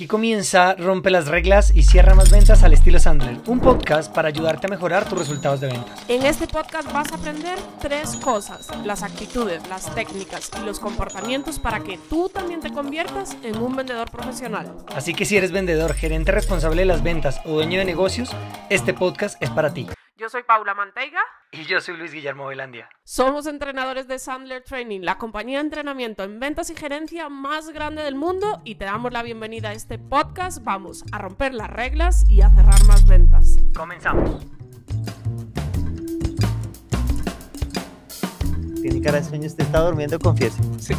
Aquí comienza Rompe las reglas y cierra más ventas al estilo Sandler, un podcast para ayudarte a mejorar tus resultados de ventas. En este podcast vas a aprender tres cosas, las actitudes, las técnicas y los comportamientos para que tú también te conviertas en un vendedor profesional. Así que si eres vendedor, gerente responsable de las ventas o dueño de negocios, este podcast es para ti. Yo soy Paula Manteiga. Y yo soy Luis Guillermo Velandia. Somos entrenadores de Sandler Training, la compañía de entrenamiento en ventas y gerencia más grande del mundo y te damos la bienvenida a este podcast. Vamos a romper las reglas y a cerrar más ventas. Comenzamos. Tiene cara de sueño, usted está durmiendo, confiese. Sí.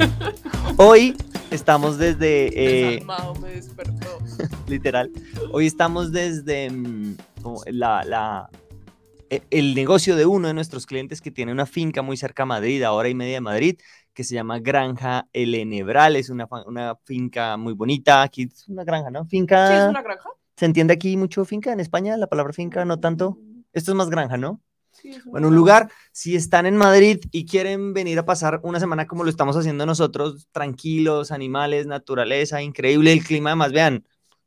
Hoy estamos desde, eh, me despertó. literal, hoy estamos desde mm, como la, la- e- el negocio de uno de nuestros clientes que tiene una finca muy cerca a Madrid, a hora y media de Madrid, que se llama Granja El Enebral. Es una, finca muy bonita. Aquí es una granja, ¿no? Finca. ¿Sí es una granja? ¿Se entiende aquí mucho finca en España? La palabra finca, no tanto. Esto es más granja, ¿no? Sí, Bueno, un lugar, si están en Madrid y quieren venir a pasar una semana como lo estamos haciendo nosotros, tranquilos, animales, naturaleza, increíble el clima, además vean,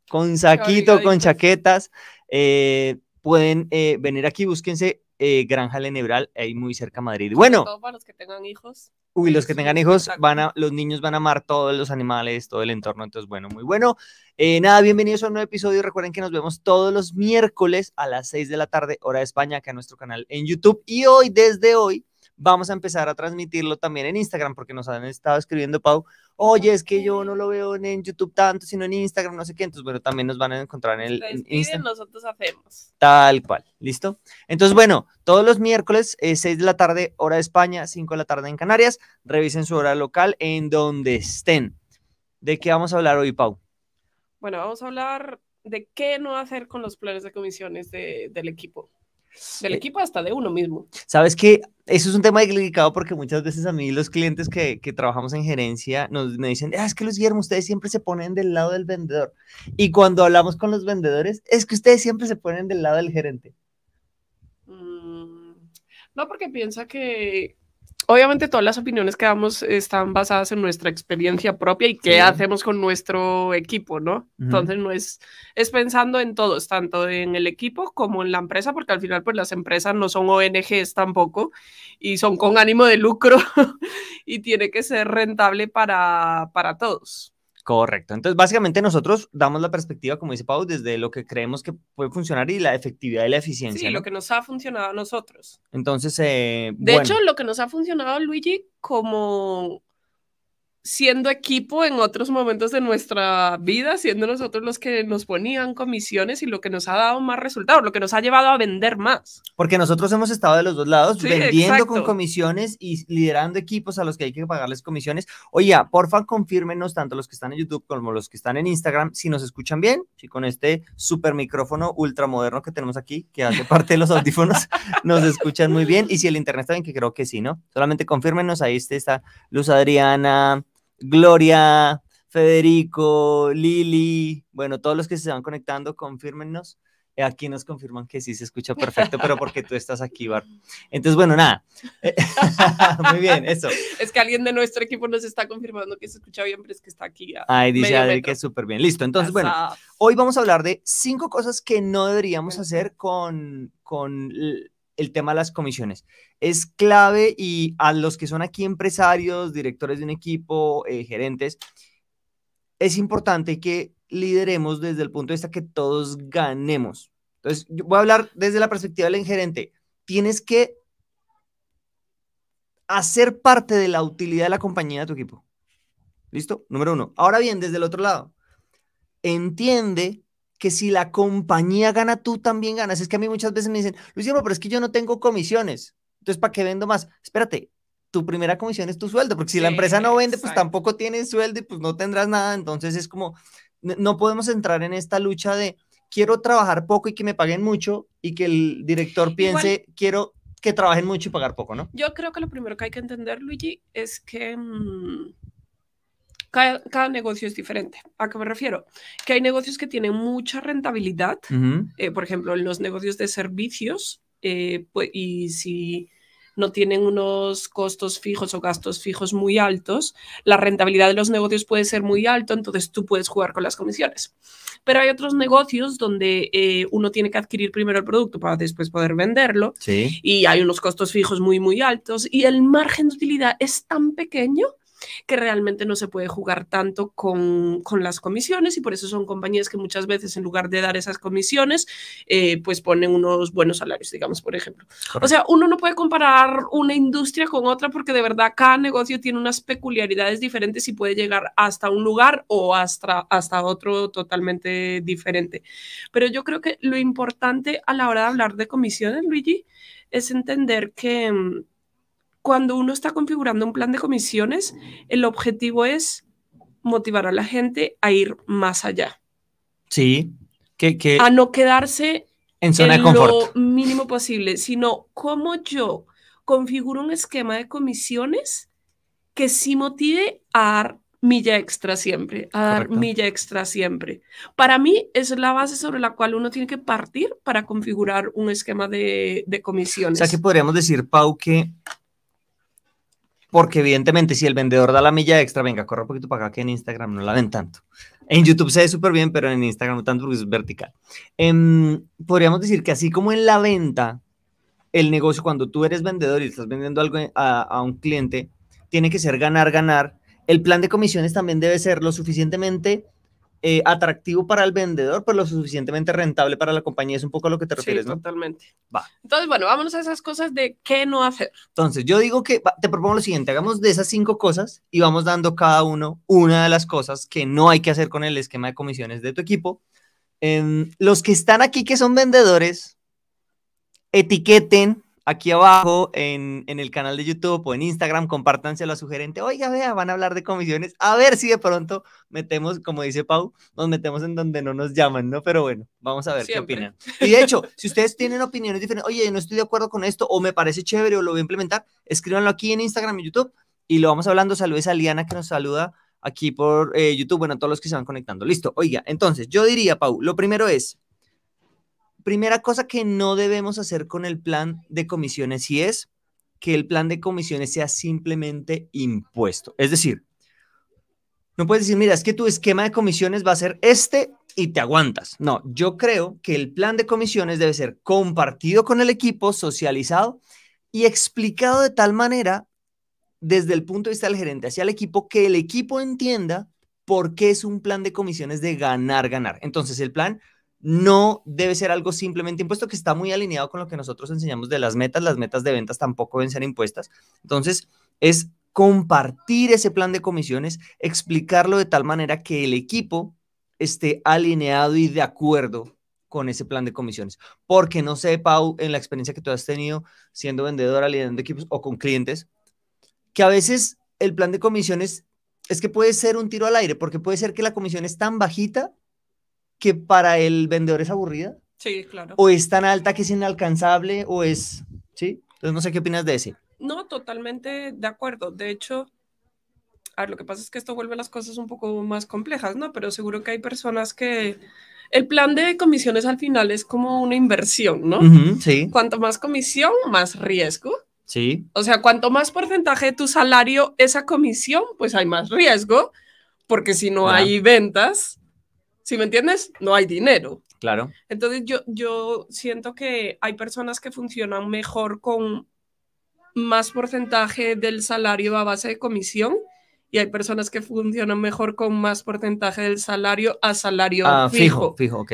con saquito, con chaquetas, eh, pueden eh, venir aquí, búsquense eh, Granja Lenebral, ahí muy cerca a Madrid. Bueno, Todo para los que tengan hijos. Uy, los que tengan hijos, van a, los niños van a amar todos los animales, todo el entorno. Entonces, bueno, muy bueno. Eh, nada, bienvenidos a un nuevo episodio. Recuerden que nos vemos todos los miércoles a las 6 de la tarde, hora de España, acá en nuestro canal en YouTube. Y hoy, desde hoy, vamos a empezar a transmitirlo también en Instagram, porque nos han estado escribiendo, Pau, oye, es que yo no lo veo en, YouTube tanto, sino en Instagram, no sé qué. Entonces, bueno, también nos van a encontrar en el en Instagram. nosotros hacemos. Tal cual, ¿listo? Entonces, bueno, todos los miércoles, eh, 6 de la tarde, hora de España, 5 de la tarde en Canarias, revisen su hora local en donde estén. ¿De qué vamos a hablar hoy, Pau? Bueno, vamos a hablar de qué no hacer con los planes de comisiones de- del equipo. Del Eh, equipo hasta de uno mismo. Sabes que eso es un tema delicado porque muchas veces a mí los clientes que, que trabajamos en gerencia nos me dicen, "Ah, es que los Guillermo, ustedes siempre se ponen del lado del vendedor. Y cuando hablamos con los vendedores, es que ustedes siempre se ponen del lado del gerente. Mm, No, porque piensa que obviamente todas las opiniones que damos están basadas en nuestra experiencia propia y qué Sí. hacemos con nuestro equipo, ¿no? Entonces no es, es pensando en todos, tanto en el equipo como en la empresa, porque al final pues las empresas no son ONGs tampoco y son con ánimo de lucro y tiene que ser rentable para, para todos. Correcto. Entonces, básicamente nosotros damos la perspectiva, como dice Pau, desde lo que creemos que puede funcionar y la efectividad y la eficiencia. Sí, ¿no? lo que nos ha funcionado a nosotros. Entonces, eh, De bueno, hecho, lo que nos ha funcionado, Luigi, como siendo equipo en otros momentos de nuestra vida, siendo nosotros los que nos ponían comisiones y lo que nos ha dado más resultados, lo que nos ha llevado a vender más. porque nosotros hemos estado de los dos lados, Sí, vendiendo con comisiones y liderando equipos a los que hay que pagarles comisiones. Oye, porfa, confírmenos, tanto los que están en YouTube como los que están en Instagram, si nos escuchan bien, si con este super micrófono ultramoderno que tenemos aquí, que hace parte de los audífonos, nos escuchan muy bien. Y si el internet está bien, que creo que sí, ¿no? Solamente confírmenos, ahí está Luz Adriana, Gloria, Federico, Lili, bueno, todos los que se van conectando, confírmenos. Eh, Aquí nos confirman que sí se escucha perfecto, pero porque tú estás aquí, Bar. Entonces, bueno, nada. Muy bien, eso. Es que alguien de nuestro equipo nos está confirmando que se escucha bien, pero es que está aquí. a Ahí dice Adri que es súper bien. Listo. Entonces, bueno, hoy vamos a hablar de cinco cosas que no deberíamos hacer con, con el tema de las comisiones. Es clave y a los que son aquí empresarios, directores de un equipo, eh, gerentes, es importante que lideremos desde el punto de vista que todos ganemos. Entonces, voy a hablar desde la perspectiva del gerente. Tienes que hacer parte de la utilidad de la compañía de tu equipo. ¿Listo? Número uno. Ahora bien, desde el otro lado, entiende que si la compañía gana, tú también ganas. Es que a mí muchas veces me dicen, Luciano, pero es que yo no tengo comisiones. Entonces, ¿para qué vendo más? Espérate, tu primera comisión es tu sueldo, porque si la empresa no vende, pues tampoco tienes sueldo y pues no tendrás nada. Entonces es como, no podemos entrar en esta lucha de quiero trabajar poco y que me paguen mucho y que el director piense, quiero que trabajen mucho y pagar poco, ¿no? Yo creo que lo primero que hay que entender, Luigi, es que mm, cada, cada negocio es diferente. ¿A qué me refiero? Que hay negocios que tienen mucha rentabilidad, Ujú. eh, por ejemplo, los negocios de servicios, eh, pues, y si no tienen unos costos fijos o gastos fijos muy altos, la rentabilidad de los negocios puede ser muy alto, entonces tú puedes jugar con las comisiones. Pero hay otros negocios donde eh, uno tiene que adquirir primero el producto para después poder venderlo Sí. y hay unos costos fijos muy, muy altos y el margen de utilidad es tan pequeño que realmente no se puede jugar tanto con, con las comisiones y por eso son compañías que muchas veces en lugar de dar esas comisiones, eh, pues ponen unos buenos salarios, digamos, por ejemplo. O sea, uno no puede comparar una industria con otra porque de verdad cada negocio tiene unas peculiaridades diferentes y puede llegar hasta un lugar o hasta, hasta otro totalmente diferente. Pero yo creo que lo importante a la hora de hablar de comisiones, Luigi, es entender que mm, cuando uno está configurando un plan de comisiones, el objetivo es motivar a la gente a ir más allá, Sí. Que, que a no quedarse en zona de en confort. lo mínimo posible, sino cómo yo configuro un esquema de comisiones que sí motive a dar milla extra siempre, a dar Correcto. milla extra siempre. Para mí es la base sobre la cual uno tiene que partir para configurar un esquema de, de O comisiones. sea que podríamos decir, Pau, que porque evidentemente si el vendedor da la milla extra, venga, corre un poquito para acá que en Instagram no la ven tanto. En YouTube se ve súper bien, pero en Instagram no tanto porque es vertical. Em, podríamos decir que así como en la venta, el negocio, cuando tú eres vendedor y estás vendiendo algo a, a un cliente, tiene que ser ganar, ganar. El plan de comisiones también debe ser lo suficientemente eh, atractivo para el vendedor, pero lo suficientemente rentable para la compañía. Es un poco a lo que te refieres, sí, ¿no? totalmente. Va. Entonces, bueno, vámonos a esas cosas de qué no hacer. Entonces, yo digo que te propongo lo siguiente, hagamos de esas cinco cosas y vamos dando cada uno una de las cosas que no hay que hacer con el esquema de comisiones de tu equipo. Em, los que están aquí que son vendedores, etiqueten aquí abajo en, en el canal de YouTube o en Instagram, compártanselo a su gerente. Oiga, vea, van a hablar de comisiones. A ver si de pronto metemos, como dice Pau, nos metemos en donde no nos llaman, ¿no? Pero bueno, vamos a ver Siempre. qué opinan. Y de hecho, si ustedes tienen opiniones diferentes, oye, no estoy de acuerdo con esto, o me parece chévere, o lo voy a implementar, escríbanlo aquí en Instagram y YouTube y lo vamos hablando. Saludos a Liana que nos saluda aquí por eh, YouTube, bueno, a todos los que se van conectando. Listo, oiga, entonces yo diría, Pau, lo primero es, primera cosa que no debemos hacer con el plan de comisiones y es que el plan de comisiones sea simplemente impuesto. Es decir, no puedes decir, mira, es que tu esquema de comisiones va a ser este y te aguantas. No, yo creo que el plan de comisiones debe ser compartido con el equipo, socializado y explicado de tal manera desde el punto de vista del gerente hacia el equipo que el equipo entienda por qué es un plan de comisiones de ganar, ganar. Entonces, el plan no debe ser algo simplemente impuesto que está muy alineado con lo que nosotros enseñamos de las metas. Las metas de ventas tampoco deben ser impuestas. Entonces, es compartir ese plan de comisiones, explicarlo de tal manera que el equipo esté alineado y de acuerdo con ese plan de comisiones. Porque no sé, Pau, en la experiencia que tú has tenido siendo vendedora, liderando equipos o con clientes, que a veces el plan de comisiones es que puede ser un tiro al aire, porque puede ser que la comisión es tan bajita que para el vendedor es aburrida, Sí, claro. o es tan alta que es inalcanzable, o es, ¿sí? Entonces no sé qué opinas de ese. No, totalmente de acuerdo. De hecho, a ver, lo que pasa es que esto vuelve las cosas un poco más complejas, ¿no? Pero seguro que hay personas que el plan de comisiones al final es como una inversión, ¿no? Sí, Cuanto más comisión, más riesgo. sí, O sea, cuanto más porcentaje de tu salario esa comisión, pues hay más riesgo, porque si no hay ventas, si me entiendes, no hay dinero. claro. Entonces yo, yo siento que hay personas que funcionan mejor con más porcentaje del salario a base de comisión y hay personas que funcionan mejor con más porcentaje del salario a salario Ah, fijo. fijo, fijo, ok.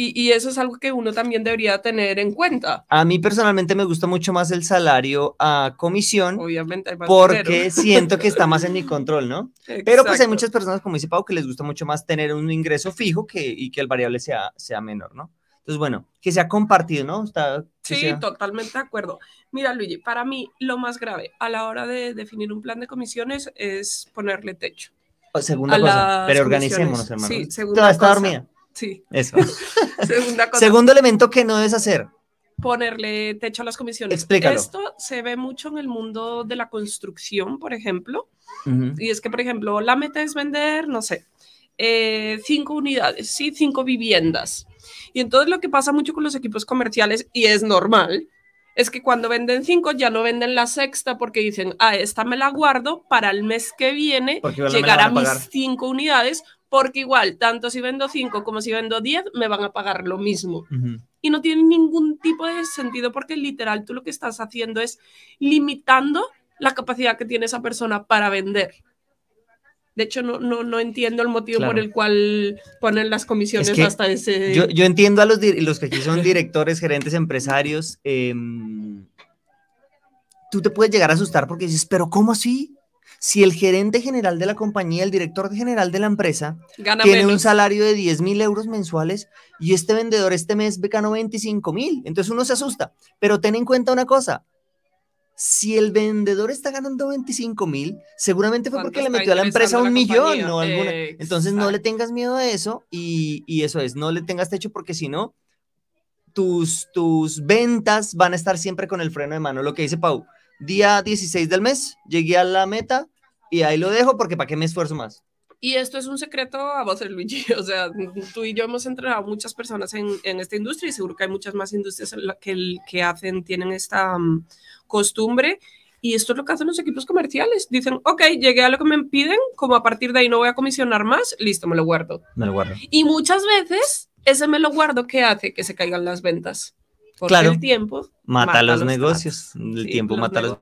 Y, y eso es algo que uno también debería tener en cuenta. A mí personalmente me gusta mucho más el salario a comisión Obviamente hay más porque dinero. siento que está más en mi control, ¿no? Pero pues hay Exacto. muchas personas, como dice Pau, que les gusta mucho más tener un ingreso fijo que, y que el variable sea, sea menor, ¿no? Entonces, bueno, que sea compartido, ¿no? Está, Sí, sea- totalmente de acuerdo. Mira, Luigi, para mí lo más grave a la hora de definir un plan de comisiones es ponerle techo. Oh, Segunda a cosa, pero organicémonos, hermano. Sí, Toda segunda está cosa. dormida. Sí, Eso. segunda cosa. Segundo elemento que no debes hacer. ponerle techo a las comisiones. Explícalo. Esto se ve mucho en el mundo de la construcción, por ejemplo. Ujú. Y es que, por ejemplo, la meta es vender, no sé, eh, cinco unidades, sí, cinco viviendas. Y entonces lo que pasa mucho con los equipos comerciales, y es normal, es que cuando venden cinco ya no venden la sexta porque dicen, ah, esta me la guardo para el mes que viene llegar a, mis cinco unidades, porque igual, tanto si vendo cinco como si vendo diez, me van a pagar lo mismo. Y no tiene ningún tipo de sentido porque literal tú lo que estás haciendo es limitando la capacidad que tiene esa persona para vender. De hecho, no, no, no entiendo el motivo por el cual ponen las comisiones hasta ese... Yo, yo, entiendo a los, los que aquí son directores, gerentes, empresarios. Em, tú te puedes llegar a asustar porque dices, pero ¿cómo así? Si el gerente general de la compañía, el director general de la empresa, tiene un salario de 10 mil euros mensuales y este vendedor este mes ganó 25 mil, entonces uno se asusta. Pero ten en cuenta una cosa, si el vendedor está ganando 25 mil, seguramente fue porque le metió a la empresa un millón o alguna. Entonces no le tengas miedo a eso y, y, eso es, no le tengas techo porque si no, tus, tus ventas van a estar siempre con el freno de mano. Lo que dice Pau, día 16 del mes, llegué a la meta y ahí lo dejo porque para qué me esfuerzo más. Y esto es un secreto a vos, Luigi. O sea, tú y yo hemos entrenado a muchas personas en, en, esta industria y seguro que hay muchas más industrias que, que hacen, tienen esta um, costumbre. Y esto es lo que hacen los equipos comerciales. Dicen, ok, llegué a lo que me piden, como a partir de ahí no voy a comisionar más, listo, me lo guardo. Me lo guardo. Y muchas veces ese me lo guardo que hace que se caigan las ventas. Porque claro. el tiempo mata, los, negocios. El tiempo mata los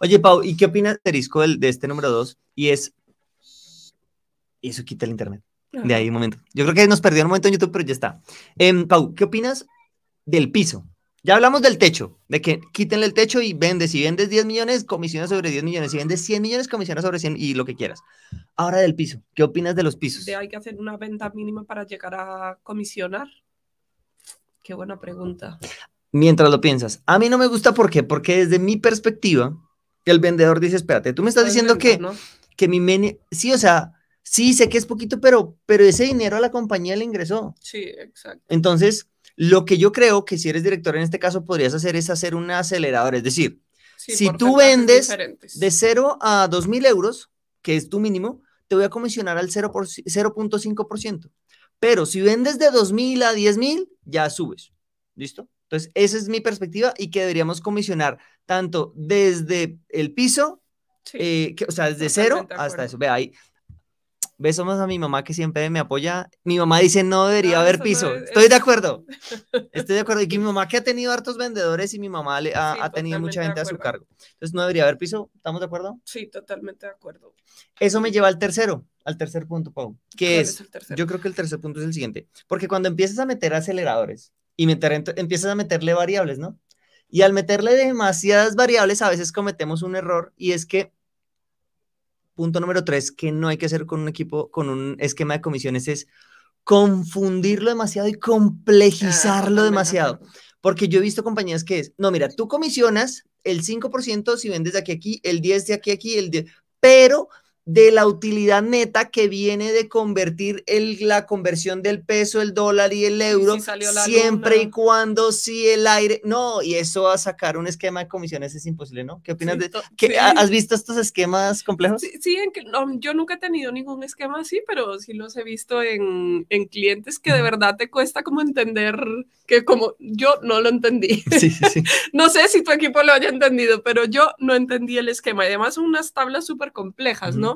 Oye, Pau, ¿y qué opinas, Terisco, de este número 2? Y es. Y eso quita el internet. De ahí un momento. Yo creo que nos perdió un momento en YouTube, pero ya está. Em, Pau, ¿qué opinas del piso? Ya hablamos del techo, de que quítenle el techo y vendes. Si vendes 10 millones, comisiones sobre 10 millones. Si vendes 100 millones, comisiones sobre 100 y lo que quieras. Ahora del piso, ¿qué opinas de los pisos? ¿De hay que hacer una venta mínima para llegar a comisionar? Qué buena pregunta mientras lo piensas. A mí no me gusta ¿por qué? porque desde mi perspectiva, el vendedor dice, espérate, tú me estás diciendo que, que mi meni... Sí, o sea, sí, sé que es poquito, pero, pero ese dinero a la compañía le ingresó. Sí, exacto. Entonces, lo que yo creo que si eres director en este caso podrías hacer es hacer un acelerador, es decir, si tú vendes de 0 a 2 mil euros, que es tu mínimo, te voy a comisionar al 0.5%. Pero si vendes de 2 mil a 10 mil, ya subes. ¿Listo? Entonces, esa es mi perspectiva y que deberíamos comisionar tanto desde el piso, eh, que, o sea, desde cero hasta eso. Ve ahí. Besamos a mi mamá que siempre me apoya. Mi mamá dice no debería ah, haber piso. Estoy de acuerdo. Estoy de acuerdo. Y que mi mamá que ha tenido hartos vendedores y mi mamá le ha, tenido mucha gente a su cargo. Entonces no debería haber piso. ¿Estamos de acuerdo? Sí, totalmente de acuerdo. Eso me lleva al tercero, al tercer punto, Pau. Que es, es yo creo que el tercer punto es el siguiente. Porque cuando empiezas a meter aceleradores, y meter, empiezas a meterle variables, ¿no? Y al meterle demasiadas variables, a veces cometemos un error y es que, punto número tres, que no hay que hacer con un equipo, con un esquema de comisiones, es confundirlo demasiado y complejizarlo ah, demasiado. Porque yo he visto compañías que es, no, mira, tú comisionas el 5% si vendes de aquí a aquí, el 10 de aquí a aquí, el 10, pero de la utilidad neta que viene de convertir el, la conversión del peso, el dólar y el euro, siempre y cuando si el aire, no, y eso a sacar un esquema de comisiones es imposible, ¿no? ¿Qué opinas de que ¿Has visto estos esquemas complejos? Sí, en que, yo nunca he tenido ningún esquema así, pero sí los he visto en, en clientes que de verdad te cuesta como entender que como yo no lo entendí. Sí, sí, sí. no sé si tu equipo lo haya entendido, pero yo no entendí el esquema y además son unas tablas súper complejas, ¿no?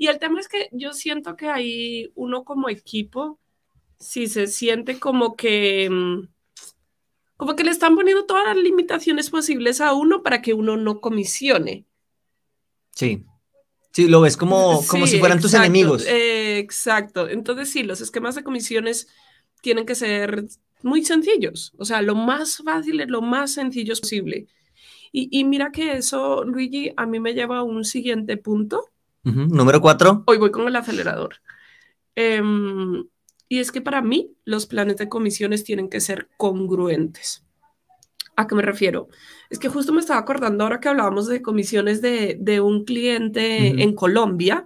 Y el tema es que yo siento que ahí uno como equipo, si se siente como que, mm, como que le están poniendo todas las limitaciones posibles a uno para que uno no comisione. Sí. Sí, lo ves como, como si fueran tus enemigos. Eh, exacto. Entonces, sí, los esquemas de comisiones tienen que ser muy sencillos. O sea, lo más fácil es lo más sencillo posible. Y, y mira que eso, Luigi, a mí me lleva a un siguiente punto Número cuatro. Hoy voy con el acelerador. Em, y es que para mí los planes de comisiones tienen que ser congruentes. ¿A qué me refiero? Es que justo me estaba acordando ahora que hablábamos de comisiones de, de un cliente en Colombia,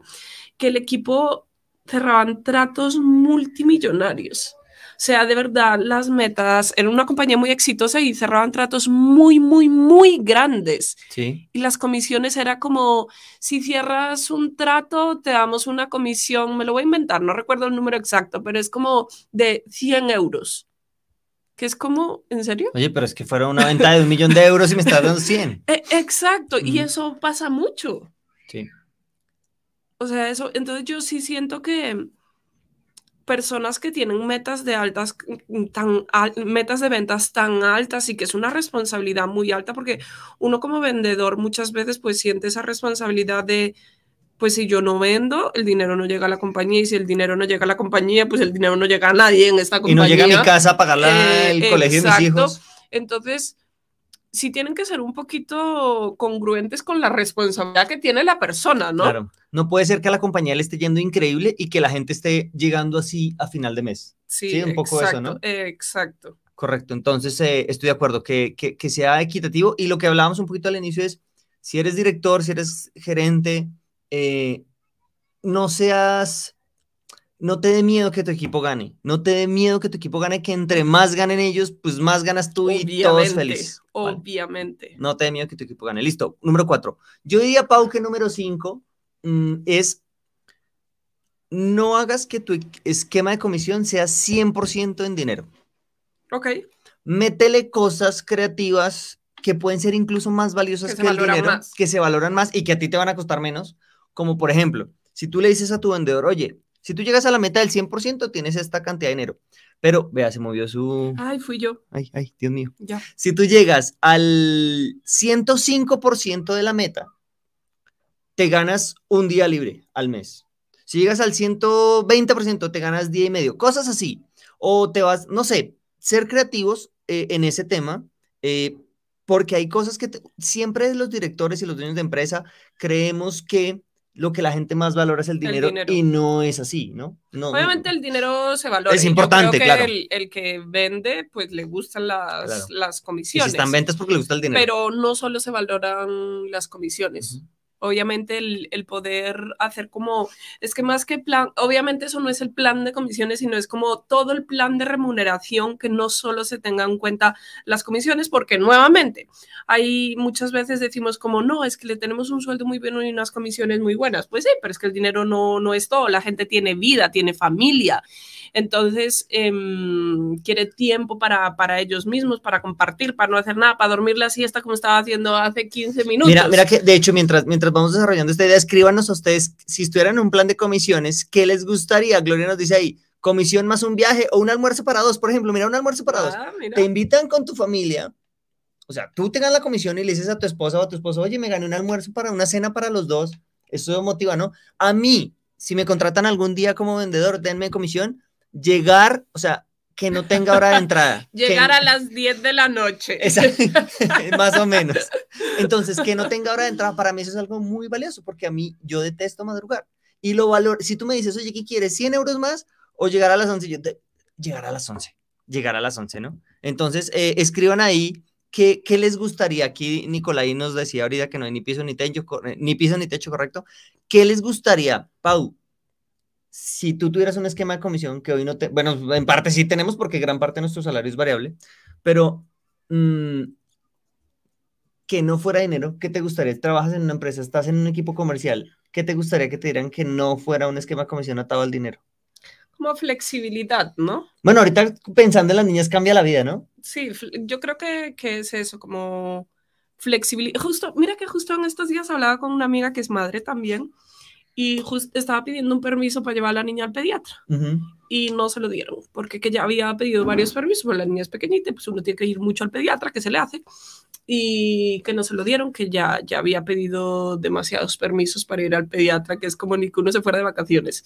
que el equipo cerraban tratos multimillonarios. O sea, de verdad, las metas, en una compañía muy exitosa y cerraban tratos muy, muy, muy grandes. Sí. Y las comisiones era como, si cierras un trato, te damos una comisión, me lo voy a inventar, no recuerdo el número exacto, pero es como de 100 euros. Que es como, ¿en serio? Oye, pero es que fuera una venta de un millón de euros y me estás dando 100. E- exacto, y eso pasa mucho. Sí. O sea, eso, entonces yo sí siento que personas que tienen metas de altas, mm, tan al- metas de ventas tan altas y que es una responsabilidad muy alta, porque uno como vendedor muchas veces pues siente esa responsabilidad de, pues si yo no vendo, el dinero no llega a la compañía y si el dinero no llega a la compañía, pues el dinero no llega a nadie en esta Y compañía. no llega a mi casa a pagar la- Eh, el colegio de mis hijos. Entonces, sí tienen que ser un poquito congruentes con la responsabilidad que tiene la persona, ¿no? Claro. No puede ser que a la compañía le esté yendo increíble y que la gente esté llegando así a final de mes. Sí, Sí, un poco eso, ¿no? exacto. Correcto. Entonces, eh, estoy de acuerdo que, que, que sea equitativo. Y lo que hablábamos un poquito al inicio es, si eres director, si eres gerente, eh, no seas, no te dé miedo que tu equipo gane. No te dé miedo que tu equipo gane, que entre más ganen ellos, pues más ganas tú y todos Obviamente, felices. ¿vale? obviamente. No te dé miedo que tu equipo gane. Listo. Número cuatro. Yo diría, Pau, que número cinco mm, es no hagas que tu esquema de comisión sea 100% en dinero. Ok, Métele cosas creativas que pueden ser incluso más valiosas Que que, el dinero, más. que se valoran más y que a ti te van a costar menos. Como por ejemplo, si tú le dices a tu vendedor, oye, si tú llegas a la meta del 100%, tienes esta cantidad de dinero. Pero, vea, se movió su... ay, fui yo, Ay, ay, Dios mío. ya. Si tú llegas al 105% de la meta, te ganas un día libre al mes. Si llegas al 120%, te ganas día y medio. Cosas así. O te vas, no sé, ser creativos eh, en ese tema, eh, porque hay cosas que te- siempre los directores y los dueños de empresa creemos que lo que la gente más valora es el dinero, dinero. y no es así, ¿no? no no- Obviamente el dinero se valora. Es y importante, creo que claro. El, el que vende, pues le gustan las, Claro. las y si comisiones. están ventas porque le gusta el dinero. pero no solo se valoran las comisiones. Obviamente el, el poder hacer como, es que más que plan, obviamente eso no es el plan de comisiones, sino es como todo el plan de remuneración que no solo se tengan en cuenta las comisiones, porque nuevamente hay muchas veces decimos como, no, es que le tenemos un sueldo muy bueno y unas comisiones muy buenas. Pues sí, pero es que el dinero no, no es todo, la gente tiene vida, tiene familia. Entonces, em, quiere tiempo para, para ellos mismos, para compartir, para no hacer nada, para dormir la siesta como estaba haciendo hace 15 minutos. Mira, mira que de hecho, mientras, mientras vamos desarrollando esta idea, escríbanos a ustedes si estuvieran en un plan de comisiones, ¿qué les gustaría? Gloria nos dice ahí, comisión más un viaje o un almuerzo para dos, por ejemplo, mira, un almuerzo para dos. Ah, mira. Te invitan con tu familia, o sea, tú te ganas la comisión y le dices a tu esposa o a tu esposo, oye, me gané un almuerzo para una cena para los dos, eso motiva, ¿no? A mí, si me contratan algún día como vendedor, denme comisión, llegar, o sea, que no tenga hora de entrada. que- Llegar a las 10 de la noche. Exacto, más o menos. Entonces, que no tenga hora de entrada, para mí eso es algo muy valioso, porque a mí yo detesto madrugar. Y lo valor, si tú me dices, oye, ¿qué quieres? ¿100 euros más o llegar a las 11? Yo te, llegar a las 11, llegar a las 11, ¿no? Entonces, eh, escriban ahí qué, qué les gustaría. Aquí Nicolai nos decía ahorita que no hay ni piso ni techo, eh, ni piso ni techo, correcto. ¿Qué les gustaría, Pau? Si tú tuvieras un esquema de comisión que hoy no te, bueno, en parte sí tenemos porque gran parte de nuestro salario es variable, pero mm, que no fuera dinero, ¿qué te gustaría? Trabajas en una empresa, estás en un equipo comercial, ¿qué te gustaría que te dieran que no fuera un esquema de comisión atado al dinero? Como flexibilidad, ¿no? Bueno, ahorita pensando en las niñas cambia la vida, ¿no? Sí, yo creo que, que es eso, como flexibilidad. Justo, mira que justo en estos días hablaba con una amiga que es madre también y justo estaba pidiendo un permiso para llevar a la niña al pediatra y no se lo dieron porque que ya había pedido varios permisos, pues la niña es pequeñita, pues uno tiene que ir mucho al pediatra, que se le hace, y que no se lo dieron, que ya, ya había pedido demasiados permisos para ir al pediatra, que es como ni que uno se fuera de vacaciones.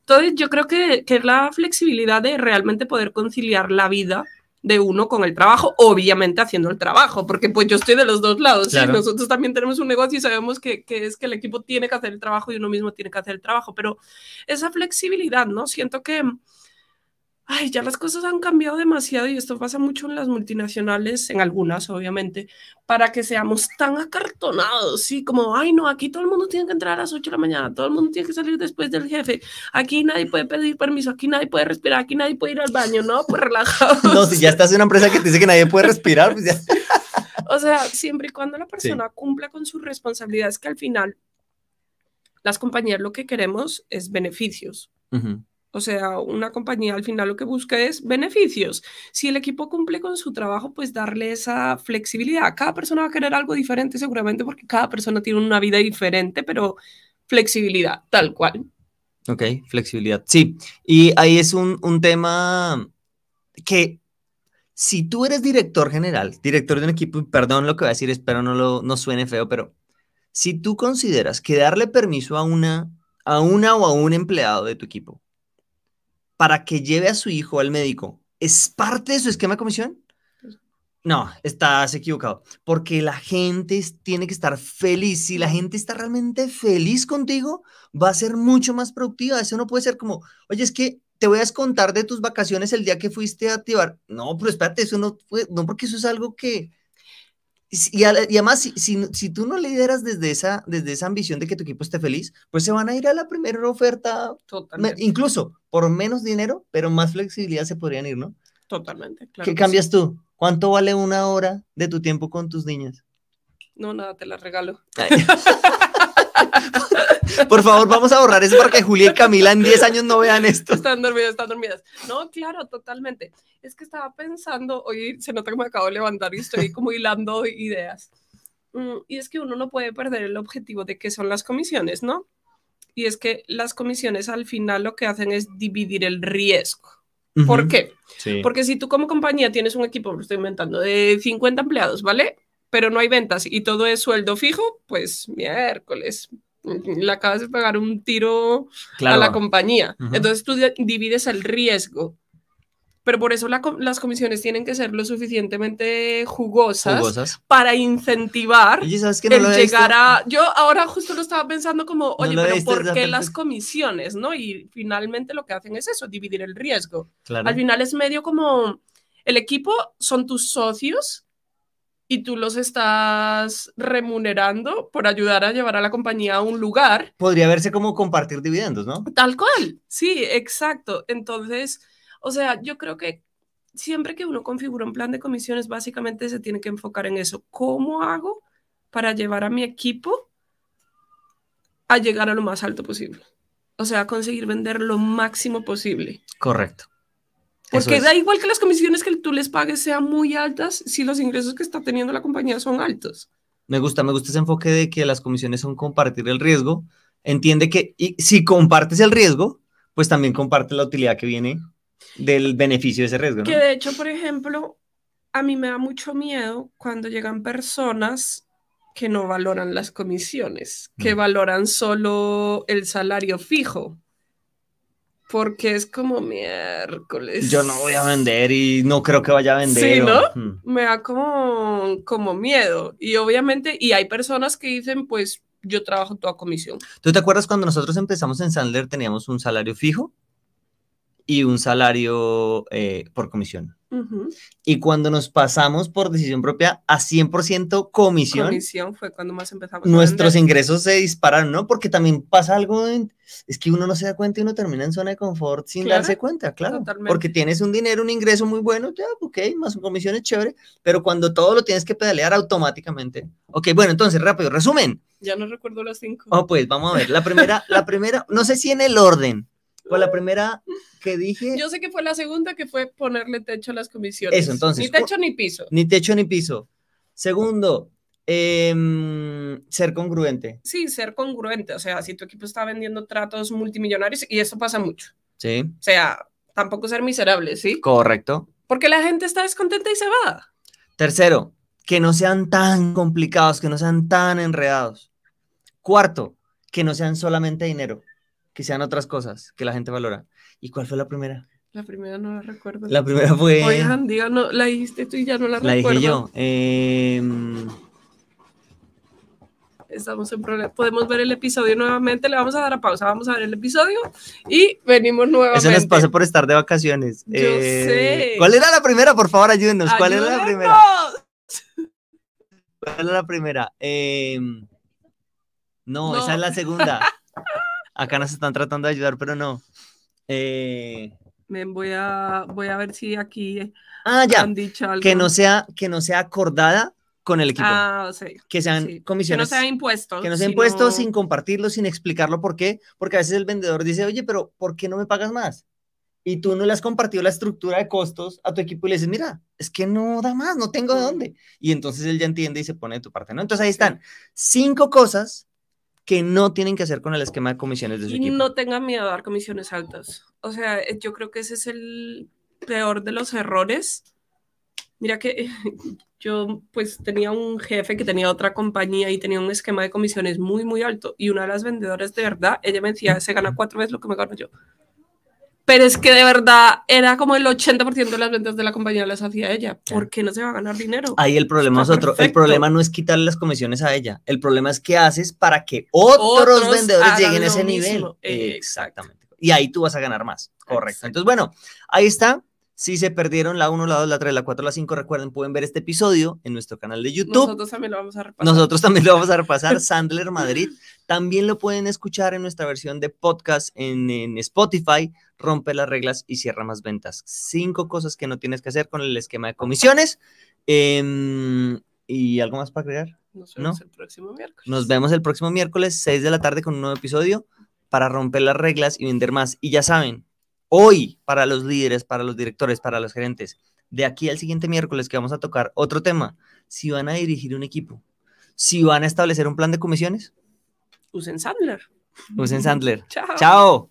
Entonces, yo creo que, que es la flexibilidad de realmente poder conciliar la vida de uno con el trabajo, obviamente haciendo el trabajo, porque pues yo estoy de los dos lados, nosotros también tenemos un negocio y sabemos que, que es que el equipo tiene que hacer el trabajo y uno mismo tiene que hacer el trabajo, pero esa flexibilidad, ¿no? Siento que ay, ya las cosas han cambiado demasiado y esto pasa mucho en las multinacionales, en algunas obviamente, para que seamos tan acartonados, ¿sí? Como, ay, no, aquí todo el mundo tiene que entrar a las 8 de la mañana, todo el mundo tiene que salir después del jefe, aquí nadie puede pedir permiso, aquí nadie puede respirar, aquí nadie puede ir al baño, ¿no? Pues relajados. No, si ya estás en una empresa que te dice que nadie puede respirar, pues ya. O sea, siempre y cuando la persona cumpla con sus responsabilidades, que al final las compañías lo que queremos es beneficios. Ujú. O sea, una compañía al final lo que busca es beneficios. Si el equipo cumple con su trabajo, pues darle esa flexibilidad. Cada persona va a querer algo diferente seguramente porque cada persona tiene una vida diferente, pero flexibilidad, tal cual. Ok, flexibilidad. Sí, y ahí es un, un tema que si tú eres director general, director de un equipo, perdón lo que voy a decir, espero no, lo, no suene feo, pero si tú consideras que darle permiso a una, a una o a un empleado de tu equipo para que lleve a su hijo al médico es parte de su esquema de comisión, no, estás equivocado, porque la gente tiene que estar feliz. Si la gente está realmente feliz contigo, va a ser mucho más productiva. Eso no puede ser como, oye, es que te voy a descontar de tus vacaciones el día que fuiste a activar. No, pero espérate, eso no puede, no, porque eso es algo que... Y, además, si, si, si tú no lideras desde esa, desde esa ambición de que tu equipo esté feliz, pues se van a ir a la primera oferta, me- Totalmente. incluso por menos dinero, pero más flexibilidad se podrían ir, ¿no? Totalmente. claro ¿Qué que sí. cambias tú? ¿Cuánto vale una hora de tu tiempo con tus niñas? No, nada, te la regalo. Por favor, vamos a borrar eso para que Julia y Camila en 10 años no vean esto. Están dormidas, están dormidas. No, claro, totalmente. Es que estaba pensando, hoy se nota que me acabo de levantar y estoy como hilando ideas. Mm, Y es que uno no puede perder el objetivo de qué son las comisiones, ¿no? Y es que las comisiones al final lo que hacen es dividir el riesgo. ¿Por qué? Sí. Porque si tú como compañía tienes un equipo, lo estoy inventando, de 50 empleados, ¿vale? Pero no hay ventas y todo es sueldo fijo, pues miércoles, le acabas de pegar un tiro Claro. a la compañía. Ujú. Entonces tú di- divides el riesgo. Pero por eso la las comisiones tienen que ser lo suficientemente jugosas, Jugosas. para incentivar Oye, ¿sabes que no el llegar a... Yo ahora justo lo estaba pensando como, oye, he pero ¿por qué las comisiones? ¿no? Y finalmente lo que hacen es eso, dividir el riesgo. Claro. Al final es medio como el equipo son tus socios y tú los estás remunerando por ayudar a llevar a la compañía a un lugar. Podría verse como compartir dividendos, ¿no? Tal cual, sí, exacto. Entonces, o sea, yo creo que siempre que uno configura un plan de comisiones, básicamente se tiene que enfocar en eso. ¿Cómo hago para llevar a mi equipo a llegar a lo más alto posible? O sea, conseguir vender lo máximo posible. Correcto. Porque es. da igual que las comisiones que tú les pagues sean muy altas si los ingresos que está teniendo la compañía son altos. Me gusta, me gusta ese enfoque de que las comisiones son compartir el riesgo. Entiende que y si compartes el riesgo, pues también compartes la utilidad que viene del beneficio de ese riesgo, ¿no? Que de hecho, por ejemplo, a mí me da mucho miedo cuando llegan personas que no valoran las comisiones, que Mm. valoran solo el salario fijo. Porque es como miércoles. Yo no voy a vender y no creo que vaya a vender. Sí, o- ¿no? Mm. Me da como, como miedo. Y obviamente, y hay personas que dicen, pues yo trabajo toda comisión. ¿Tú te acuerdas cuando nosotros empezamos en Sandler teníamos un salario fijo y un salario eh, por comisión? Y cuando nos pasamos por decisión propia a 100% comisión, Comisión fue cuando más empezamos. nuestros ingresos se disparan, ¿no? Porque también pasa algo, en- es que uno no se da cuenta y uno termina en zona de confort sin Claro, darse cuenta, claro. totalmente. Porque tienes un dinero, un ingreso muy bueno, ya, ok, más comisión es chévere, pero cuando todo lo tienes que pedalear automáticamente. Ok, bueno, entonces, rápido, resumen. Ya no recuerdo las cinco. Oh, pues vamos a ver, la primera, la primera, no sé si en el orden, pues la primera que dije, Yo sé que fue la segunda que fue ponerle techo a las comisiones. Eso, entonces, Ni techo ni piso. ni techo ni piso. Segundo, em, ser congruente, Sí, ser congruente. O sea, si tu equipo está vendiendo tratos multimillonarios, y eso pasa mucho. ¿sí? O sea, tampoco ser miserable, ¿sí? Correcto. Porque la gente está descontenta y se va. Tercero, que no sean tan complicados, que no sean tan enredados. Cuarto, que no sean solamente dinero, que sean otras cosas que la gente valora. ¿Y cuál fue la primera? La primera no la recuerdo. La primera fue... Oigan, diga, no, la dijiste tú y ya no la, la recuerdo. dije yo. em, Estamos en problema. Podemos ver el episodio nuevamente. Le vamos a dar a pausa. Vamos a ver el episodio y venimos nuevamente. Eso nos pasa por estar de vacaciones. Yo sé. ¿Cuál era la primera? Por favor, ayúdenos. ¿Cuál era la primera? ¿Cuál era la primera? Eh, no, No. esa es la segunda. Acá nos están tratando de ayudar, pero no. Eh, Ven, voy a, voy a ver si aquí ah, ya. han dicho algo. Que no sea, que no sea acordada con el equipo. Ah, sí. que sean sí. Que no comisiones. sea impuesto. que no sea sino- impuesto sin compartirlo, sin explicarlo por qué. Porque a veces el vendedor dice, oye, pero ¿por qué no me pagas más? Y tú no le has compartido la estructura de costos a tu equipo y le dices, mira, es que no da más, no tengo de Ujú. dónde. Y entonces él ya entiende y se pone de tu parte, ¿no? Entonces ahí están cinco cosas que no tienen que hacer con el esquema de comisiones de su Y equipo. no tengan miedo a dar comisiones altas. O sea, eh, yo creo que ese es el peor de los errores. Mira que yo pues tenía un jefe que tenía otra compañía y tenía un esquema de comisiones muy, muy alto. Y una de las vendedoras de verdad, ella me decía, se gana cuatro veces lo que me gano yo. Pero es que de verdad era como el 80% de las ventas de la compañía las hacía ella. ¿Por qué no se va a ganar dinero? Ahí el problema Está es otro. El problema no es quitarle las comisiones a ella. El problema es qué haces para que otros, Otros vendedores lleguen a ese nivel. Exactamente. Y ahí tú vas a ganar más. Correcto. Exacto. Entonces, bueno, ahí está. Si se perdieron la 1, la 2, la 3, la 4, la 5, recuerden, pueden ver este episodio en nuestro canal de YouTube. Nosotros también lo vamos a repasar. Nosotros también lo vamos a repasar, Sandler Madrid. También lo pueden escuchar en nuestra versión de podcast en, en Spotify. Rompe las reglas y cierra más ventas. Cinco cosas que no tienes que hacer con el esquema de comisiones. Em, ¿Y algo más para agregar? Nos vemos ¿no? el próximo miércoles. Nos vemos el próximo miércoles, 6 de la tarde, con un nuevo episodio para romper las reglas y vender más. Y ya saben, hoy para los líderes, para los directores, para los gerentes, de aquí al siguiente miércoles que vamos a tocar otro tema, si van a dirigir un equipo, si van a establecer un plan de comisiones, Usen Sandler. usen Sandler. Chao. Chao.